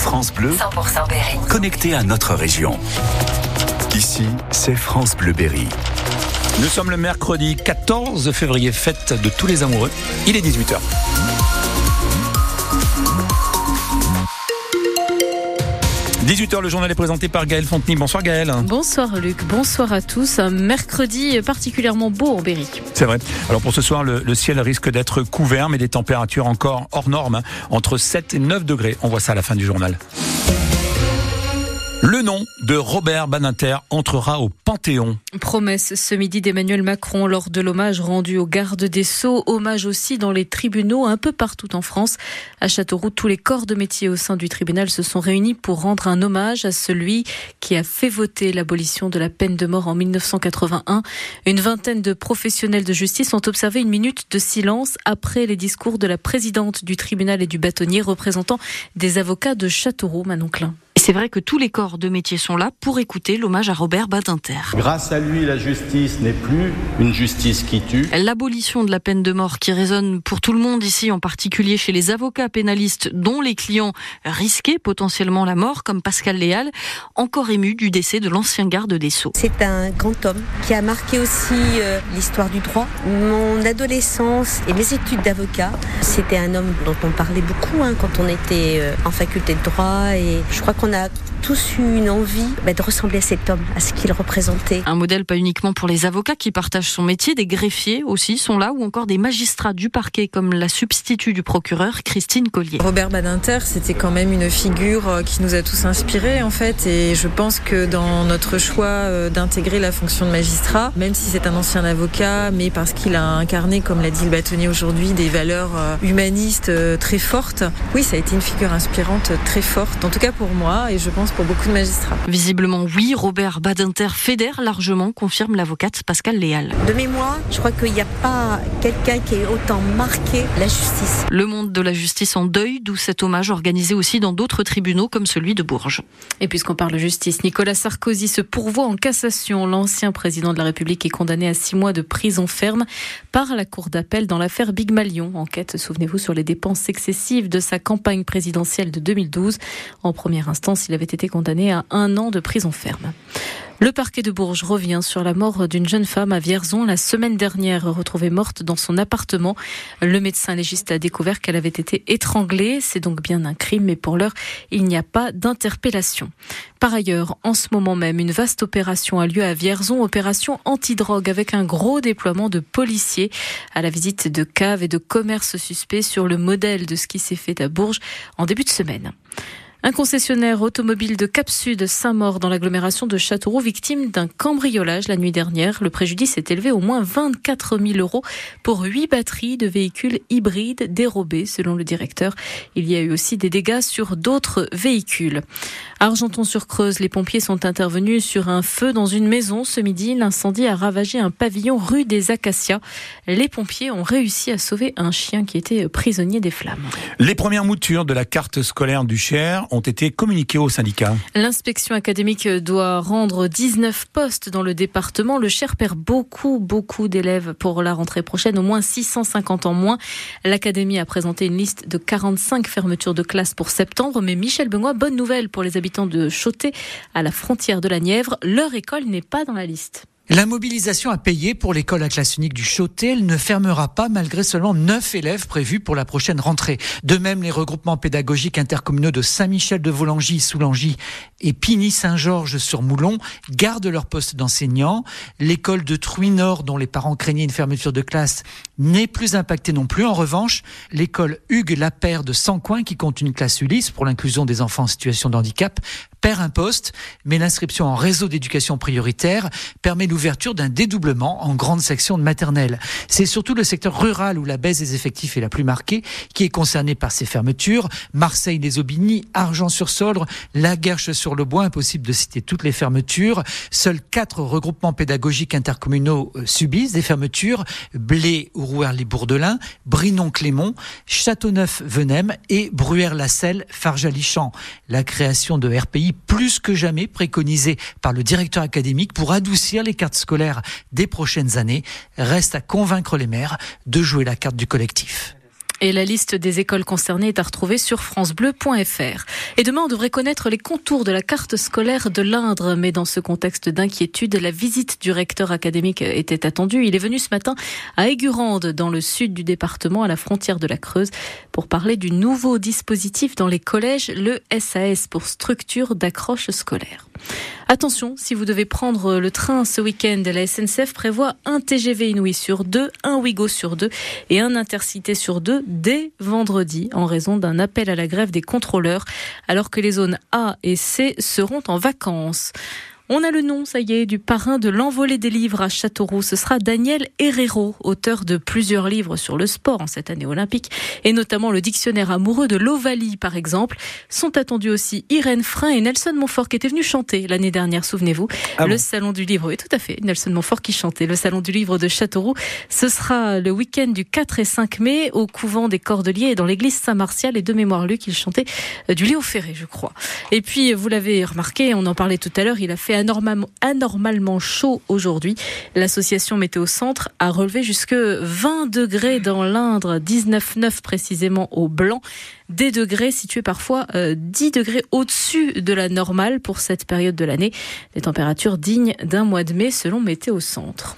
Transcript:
France Bleu, 100% Berry. connecté à notre région. Ici, c'est France Bleu Berry. Nous sommes le mercredi 14 février, fête de tous les amoureux. Il est 18h. « 18h, le journal est présenté par Gaël Fontenay. Bonsoir Gaël. Bonsoir Luc, bonsoir à tous. Un mercredi particulièrement beau en Berry. C'est vrai. Alors pour ce soir, le, le ciel risque d'être couvert, mais des températures encore hors normes, hein, entre 7 et 9 degrés. On voit ça à la fin du journal. Le nom de Robert Badinter entrera au Panthéon. Promesse ce midi d'Emmanuel Macron lors de l'hommage rendu aux gardes des Sceaux. Hommage aussi dans les tribunaux un peu partout en France. À Châteauroux, tous les corps de métier au sein du tribunal se sont réunis pour rendre un hommage à celui qui a fait voter l'abolition de la peine de mort en 1981. Une vingtaine de professionnels de justice ont observé une minute de silence après les discours de la présidente du tribunal et du bâtonnier représentant des avocats de Châteauroux, Manon Klein. C'est vrai que tous les corps de métier sont là pour écouter l'hommage à Robert Badinter. Grâce à lui, la justice n'est plus une justice qui tue. L'abolition de la peine de mort qui résonne pour tout le monde ici, en particulier chez les avocats pénalistes dont les clients risquaient potentiellement la mort, comme Pascal Léal, encore ému du décès de l'ancien garde des Sceaux. C'est un grand homme qui a marqué aussi euh, l'histoire du droit. Mon adolescence et mes études d'avocat, c'était un homme dont on parlait beaucoup hein, quand on était euh, en faculté de droit et je crois qu'on a anak tous eu une envie bah, de ressembler à cet homme, à ce qu'il représentait. Un modèle pas uniquement pour les avocats qui partagent son métier, des greffiers aussi sont là, ou encore des magistrats du parquet comme la substitut du procureur Christine Collier. Robert Badinter, c'était quand même une figure euh, qui nous a tous inspirés en fait, et je pense que dans notre choix euh, d'intégrer la fonction de magistrat, même si c'est un ancien avocat, mais parce qu'il a incarné, comme l'a dit le bâtonnier aujourd'hui, des valeurs euh, humanistes très fortes, oui, ça a été une figure inspirante très forte, en tout cas pour moi, et je pense pour beaucoup de magistrats. Visiblement, oui, Robert Badinter fédère largement, confirme l'avocate Pascal Léal. De mémoire, je crois qu'il n'y a pas quelqu'un qui ait autant marqué la justice. Le monde de la justice en deuil, d'où cet hommage organisé aussi dans d'autres tribunaux comme celui de Bourges. Et puisqu'on parle justice, Nicolas Sarkozy se pourvoit en cassation. L'ancien président de la République est condamné à six mois de prison ferme par la Cour d'appel dans l'affaire Big Malion. Enquête, souvenez-vous, sur les dépenses excessives de sa campagne présidentielle de 2012. En première instance, il avait été condamné à un an de prison ferme. Le parquet de Bourges revient sur la mort d'une jeune femme à Vierzon la semaine dernière, retrouvée morte dans son appartement. Le médecin légiste a découvert qu'elle avait été étranglée. C'est donc bien un crime, mais pour l'heure, il n'y a pas d'interpellation. Par ailleurs, en ce moment même, une vaste opération a lieu à Vierzon, opération antidrogue avec un gros déploiement de policiers à la visite de caves et de commerces suspects sur le modèle de ce qui s'est fait à Bourges en début de semaine. Un concessionnaire automobile de Cap Sud Saint-Maur dans l'agglomération de Châteauroux, victime d'un cambriolage la nuit dernière. Le préjudice est élevé au moins 24 000 euros pour huit batteries de véhicules hybrides dérobées, selon le directeur. Il y a eu aussi des dégâts sur d'autres véhicules. Argenton-sur-Creuse, les pompiers sont intervenus sur un feu dans une maison. Ce midi, l'incendie a ravagé un pavillon rue des Acacias. Les pompiers ont réussi à sauver un chien qui était prisonnier des flammes. Les premières moutures de la carte scolaire du Cher ont été communiquées au syndicat. L'inspection académique doit rendre 19 postes dans le département. Le Cher perd beaucoup, beaucoup d'élèves pour la rentrée prochaine, au moins 650 en moins. L'académie a présenté une liste de 45 fermetures de classes pour septembre, mais Michel Benoît, bonne nouvelle pour les habitants de Chauté, à la frontière de la Nièvre, leur école n'est pas dans la liste. La mobilisation a payé pour l'école à classe unique du Chauté. Elle ne fermera pas malgré seulement 9 élèves prévus pour la prochaine rentrée. De même, les regroupements pédagogiques intercommunaux de Saint-Michel de Volangy, Soulangy et Pigny-Saint-Georges sur Moulon gardent leur poste d'enseignant. L'école de Truy-Nord, dont les parents craignaient une fermeture de classe, n'est plus impactée non plus. En revanche, l'école Hugues Lapère de Sancoin, qui compte une classe Ulysse pour l'inclusion des enfants en situation de handicap, perd un poste, mais l'inscription en réseau d'éducation prioritaire permet l'ouverture d'un dédoublement en grande section de maternelle. C'est surtout le secteur rural où la baisse des effectifs est la plus marquée qui est concerné par ces fermetures. Marseille-les-Aubigny, Argent-sur-Soldre, Laguerche-sur-le-Bois, impossible de citer toutes les fermetures. Seuls quatre regroupements pédagogiques intercommunaux euh, subissent des fermetures. Blé, Rouer-les-Bourdelins, Brinon-Clémont, Châteauneuf-Venem et Bruère-la-Selle, Farjalichamp. La création de RPI plus que jamais préconisée par le directeur académique pour adoucir les cartes scolaires des prochaines années reste à convaincre les maires de jouer la carte du collectif. Et la liste des écoles concernées est à retrouver sur francebleu.fr. Et demain, on devrait connaître les contours de la carte scolaire de l'Indre. Mais dans ce contexte d'inquiétude, la visite du recteur académique était attendue. Il est venu ce matin à Aigurande, dans le sud du département, à la frontière de la Creuse, pour parler du nouveau dispositif dans les collèges, le SAS pour structure d'accroche scolaire. Attention, si vous devez prendre le train ce week-end, la SNCF prévoit un TGV Inouï sur deux, un Ouigo sur deux et un Intercité sur deux dès vendredi en raison d'un appel à la grève des contrôleurs alors que les zones A et C seront en vacances. On a le nom, ça y est, du parrain de l'envolée des livres à Châteauroux. Ce sera Daniel Herrero, auteur de plusieurs livres sur le sport en cette année olympique, et notamment le dictionnaire amoureux de l'Ovalie, par exemple. Sont attendus aussi Irène Frein et Nelson Montfort, qui étaient venus chanter l'année dernière, souvenez-vous. Ah le bon salon du livre, oui, tout à fait. Nelson Montfort qui chantait. Le salon du livre de Châteauroux. Ce sera le week-end du 4 et 5 mai au couvent des Cordeliers et dans l'église Saint-Martial et de mémoire Luc, il chantait du Léo Ferré, je crois. Et puis, vous l'avez remarqué, on en parlait tout à l'heure, il a fait anormalement, chaud aujourd'hui. L'association Météo Centre a relevé jusque 20 degrés dans l'Indre, 19,9 précisément au Blanc. Des degrés situés parfois euh, 10 degrés au-dessus de la normale pour cette période de l'année. Des températures dignes d'un mois de mai selon Météo Centre.